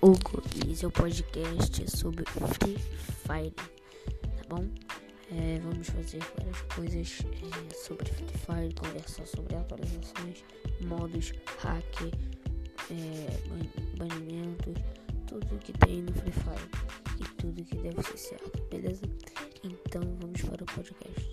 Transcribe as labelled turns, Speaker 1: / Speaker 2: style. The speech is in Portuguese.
Speaker 1: Hugo e esse é o podcast sobre Free Fire, tá bom? É, vamos fazer várias coisas é, sobre Free Fire, conversar é sobre atualizações, modos, hack, é, banimentos, tudo que tem no Free Fire e tudo que deve ser certo, beleza? Então vamos para o podcast.